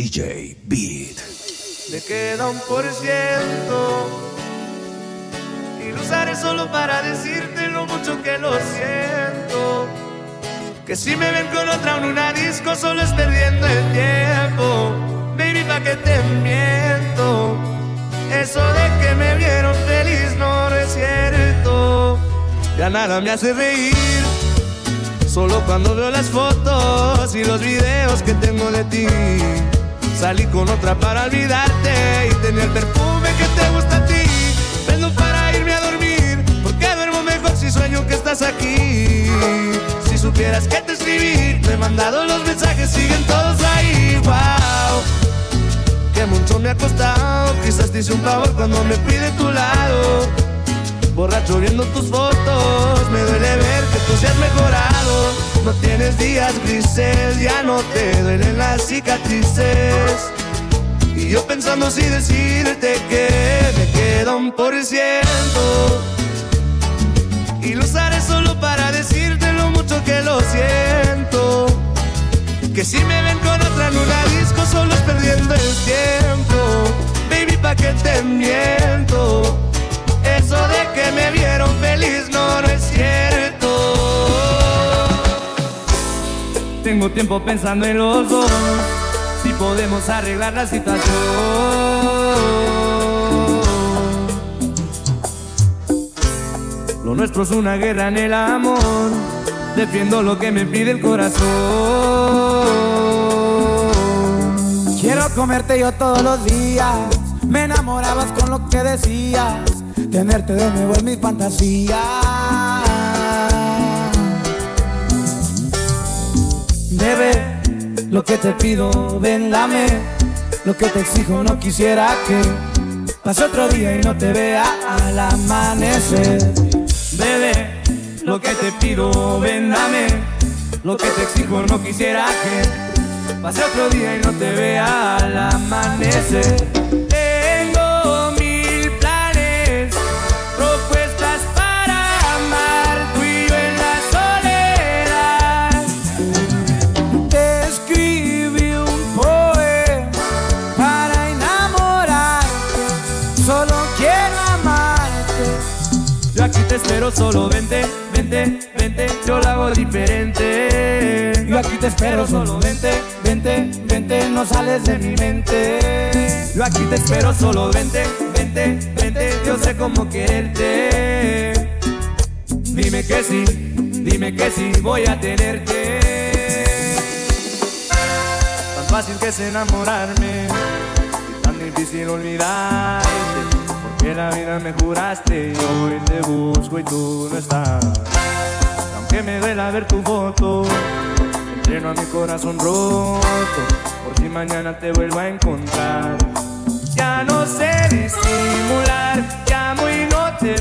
DJ Beat. Me queda un por ciento y lo usaré solo para decirte lo mucho que lo siento. Que si me ven con otra en una disco solo es perdiendo el tiempo. Baby, pa' que te miento. Eso de que me vieron feliz no es cierto. Ya nada me hace reír. Solo cuando veo las fotos y los videos que tengo de ti. Salí con otra para olvidarte y tener perfume que te gusta a ti. Prendo para irme a dormir, porque duermo mejor si sueño que estás aquí. Si supieras que te escribí, te he mandado los mensajes, siguen todos ahí. Wow, que mucho me ha costado. Quizás te hice un favor cuando me fui de tu lado. Borracho viendo tus fotos, me duele ver que tú seas mejorado. No tienes días grises, ya no te duelen las cicatrices. Y yo pensando si decirte que me queda un por ciento. Y lo usaré solo para decirte lo mucho que lo siento. Que si me ven con otra en una disco, solo es perdiendo el tiempo. Baby, pa' que te miento. Eso de que me vieron feliz no, no es cierto. Tengo tiempo pensando en los dos, si podemos arreglar la situación. Lo nuestro es una guerra en el amor, defiendo lo que me pide el corazón. Quiero comerte yo todos los días. Me enamorabas con lo que decías. Tenerte de nuevo en mi fantasía. Bebé, lo que te pido, ven, dame. Lo que te exijo, no quisiera que pase otro día y no te vea al amanecer. Bebé, lo que te pido, ven, dame. Lo que te exijo, no quisiera que pase otro día y no te vea al amanecer. Te espero, solo vente, vente, vente, yo lo hago diferente. Yo aquí te espero, solo vente, vente, vente, no sales de mi mente. Yo aquí te espero, solo vente, vente, vente, yo sé cómo quererte. Dime que sí, dime que sí, voy a tenerte. Tan fácil que es enamorarme, y tan difícil olvidarte. Porque la vida me juraste y hoy te busco y tú no estás. Aunque me duela ver tu foto, entreno a mi corazón roto. Por si mañana te vuelvo a encontrar. Ya no sé disimular, llamo y no te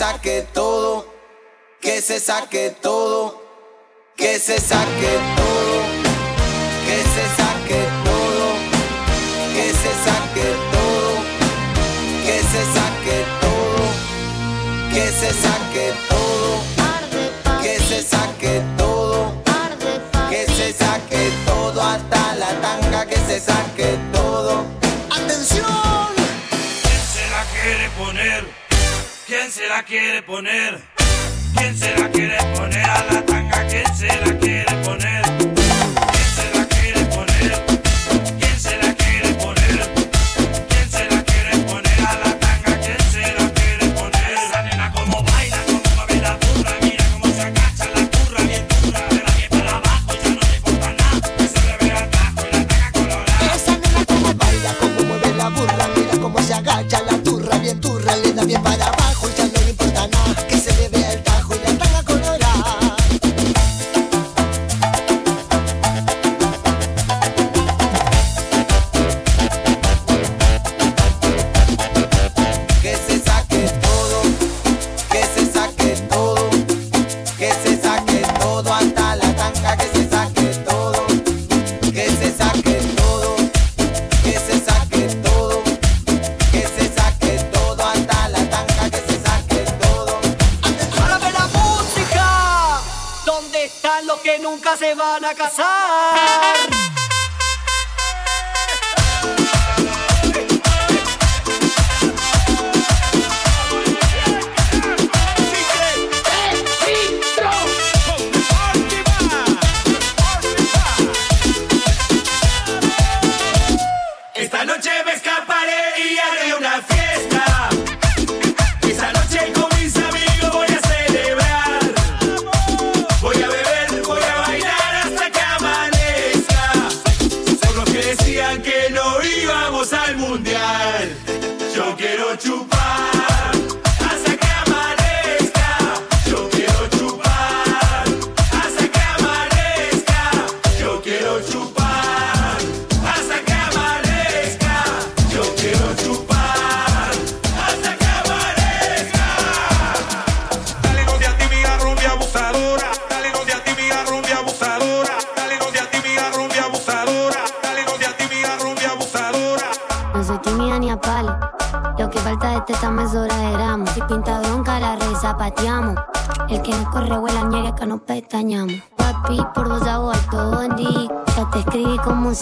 saque todo, que se saque todo, que se saque todo, que se saque todo, que se saque todo, que se saque todo, que se saque todo, que se saque todo, que se saque todo hasta la tanga, que se saque todo. Quién se la quiere poner? ¿Quién se la quiere poner a la tanga? ¿Quién se la quiere poner?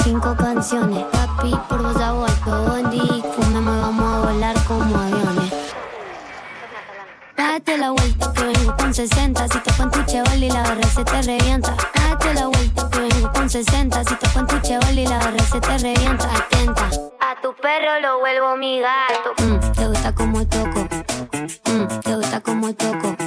cinco canciones. Papi, por vos hago alto bondi. Fumemos, vamos a volar como aviones. Date la vuelta que vengo con 60. Si toco en tu cheval y la barra se te revienta. Date la vuelta que vengo con 60. Si toco en tu cheval y la barra se te revienta. Atenta. A tu perro lo vuelvo mi gato. Mm, te gusta como toco. Mm, te gusta como toco.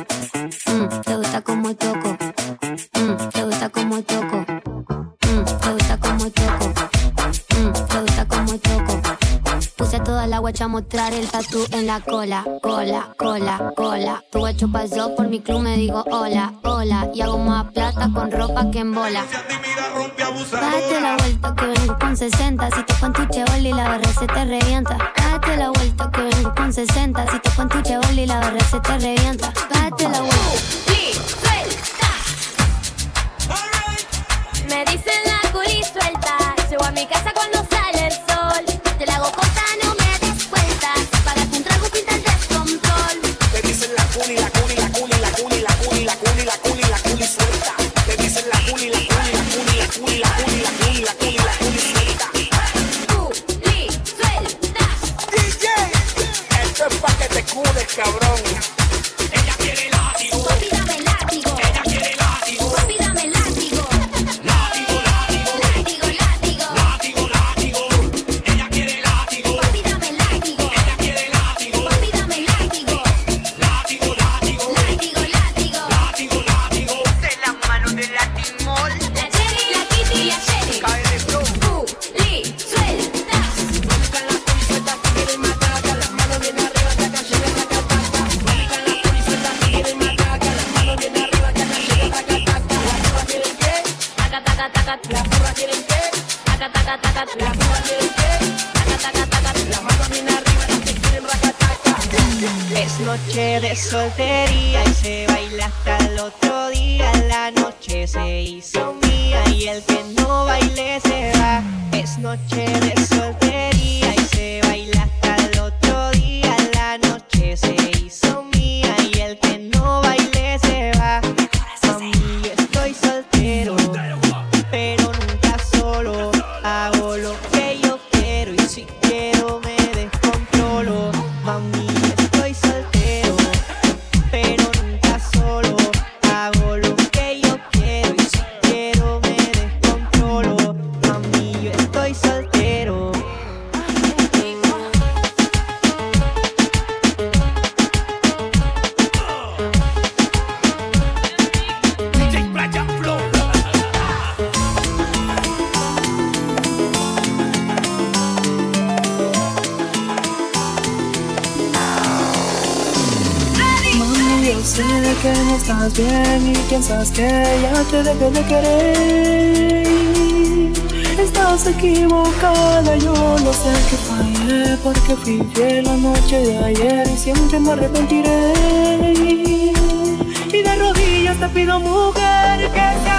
Guacha mostrar el tatu en la cola, cola, cola, cola. Tu guacho pasó por mi club, me digo hola, hola. Y hago más plata con ropa que en bola. Date la vuelta que vengo con 60. Si te tu chevol y la barra se te revienta. Date la vuelta que vengo con 60. Si te tu chevol y la barra se te revienta. Date la vuelta. Me dicen la culi suelta. Llego a mi casa cuando soltería y se baila hasta el otro día. La noche se hizo mía y el que no baile se va. Es noche de soltería y se baila hasta el otro día. La noche se hizo mía y el que no baile se va. Mami, yo estoy soltero, pero nunca solo. Hago lo que yo quiero y si quiero me descontrolo. Mami, te dejé de querer. Estás equivocada, yo no sé que fallé porque fui la noche de ayer y siempre me arrepentiré. Y de rodillas te pido, mujer, que si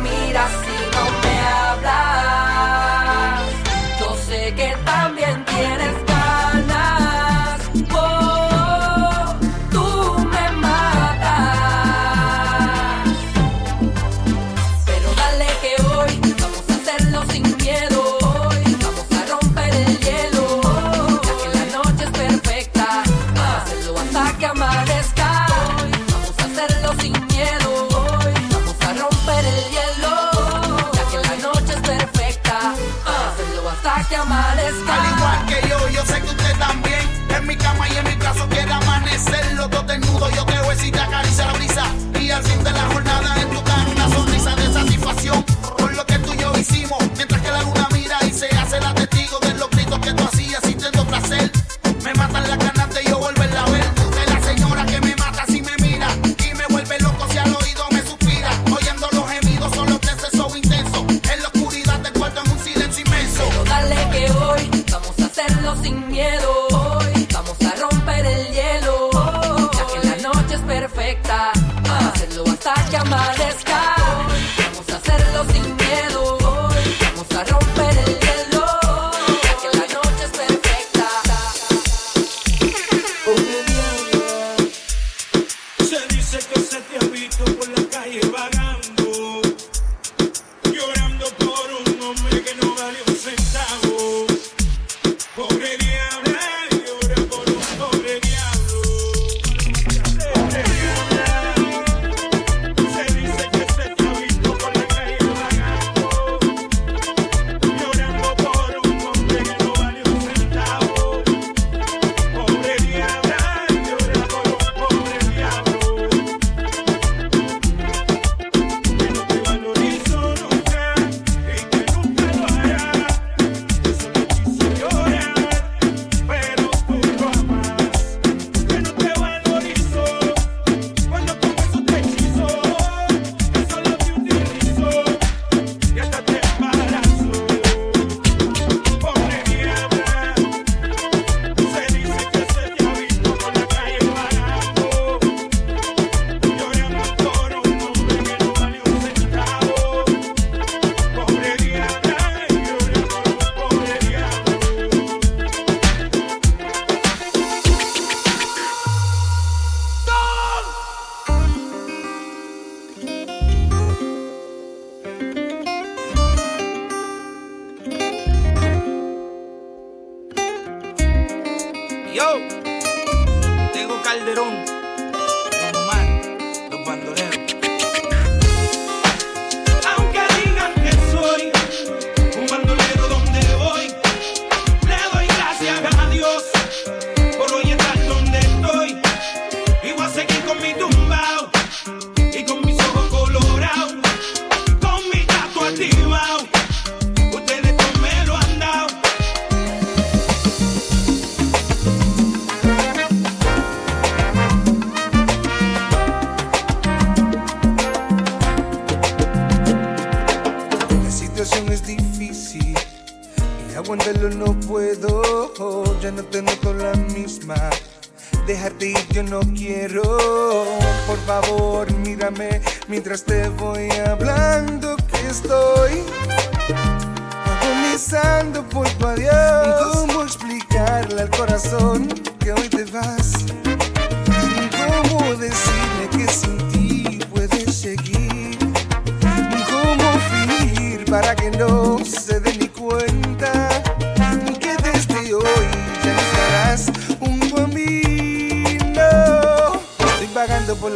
miras. puedo, ya no te noto la misma. Dejarte ir yo no quiero. Por favor, mírame mientras te voy hablando que estoy agonizando por tu adiós. ¿Cómo explicarle al corazón que hoy te vas? ¿Cómo decirle que sin ti puedes seguir? ¿Cómo fingir para que no?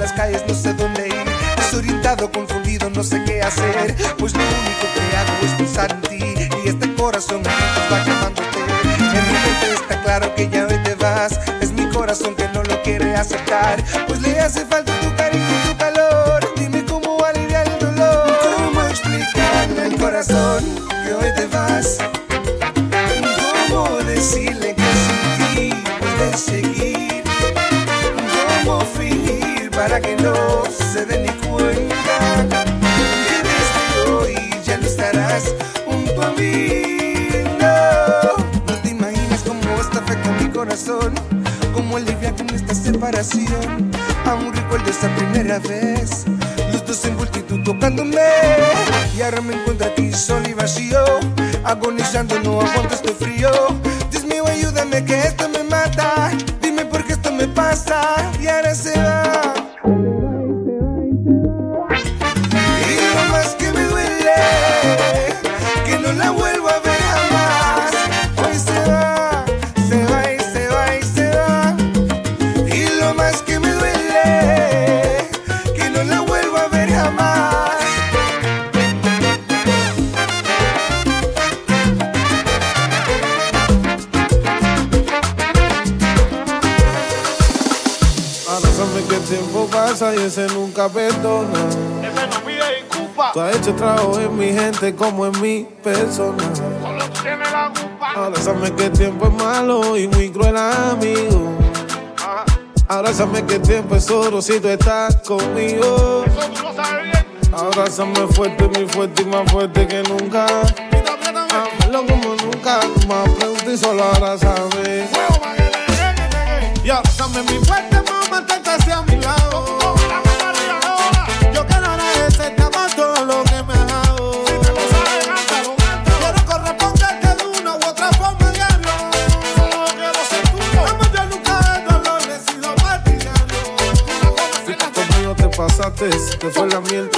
las calles, no sé dónde ir. Desorientado, confundido, no sé qué hacer. Pues lo único que hago es pensar en ti. Y este corazón va llamándote. En mi mente está claro que ya hoy te vas. Es mi corazón que no lo quiere aceptar. Pues le hace falta tu cariño y tu calor. Dime cómo aliviar el dolor. ¿Cómo explicarle el corazón? que no se den ni cuenta que desde hoy ya no estarás junto a mí. No, no te imaginas cómo esto afecta mi corazón, cómo lidia con esta separación. Aún recuerdo esa primera vez, los dos en multitud tocándome y ahora me encuentro aquí solo y vacío, agonizando no aguanto este frío. Dios mío ayúdame que esto me mata, dime por qué esto me pasa y ahora se va. Ese nunca perdona. Ese no pide disculpa. Tú has hecho trabajo en mi gente como en mi persona. Solo tú tienes la culpa. Ahora sabes que el tiempo es malo y muy cruel, amigo. Ajá. Ahora sabes que el tiempo es oro si tú estás conmigo. Eso tú lo sabes bien. Fuerte, muy fuerte y más fuerte que nunca. Amarlo como nunca, más pronto y solo abrázame. Y abrázame mi fuerte, mamá, hasta a mi lado. meses, te fue la miel.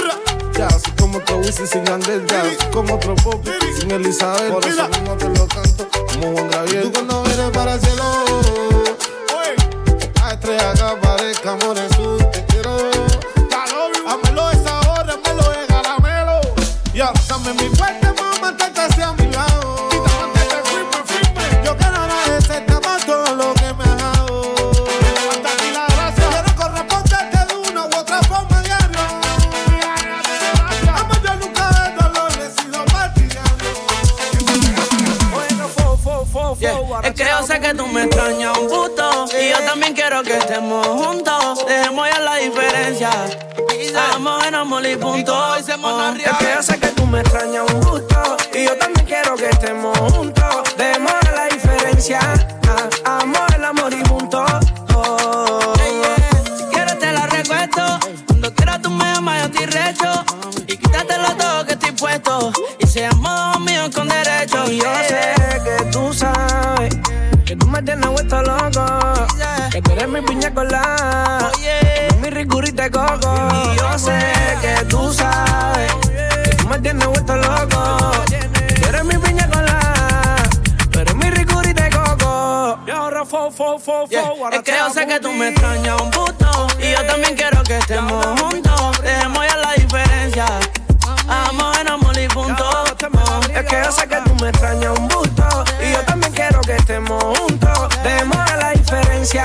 Ya, así como te Wisin sin Andel, ya, como otro pop, sin Elizabeth. Por eso mismo te lo canto, como Juan Gabriel. Tú cuando vienes para el cielo, estrella que aparezca, amor, es con derecho. Y yo sé que tú sabes que tú me tienes vuelto loco. Que tú eres mi piña colada. Mi ricurita de coco. Y yo sé que tú sabes que tú me tienes vuelto loco. Tú eres mi piña colada. Eres mi ricurita de coco. Y ahora fo, fo, fo, fo. Es que yo sé que tú me extrañas un puto Y yo también quiero que estemos juntos yo sé que tú me extrañas un gusto Y yo también quiero que estemos juntos. Demos a la diferencia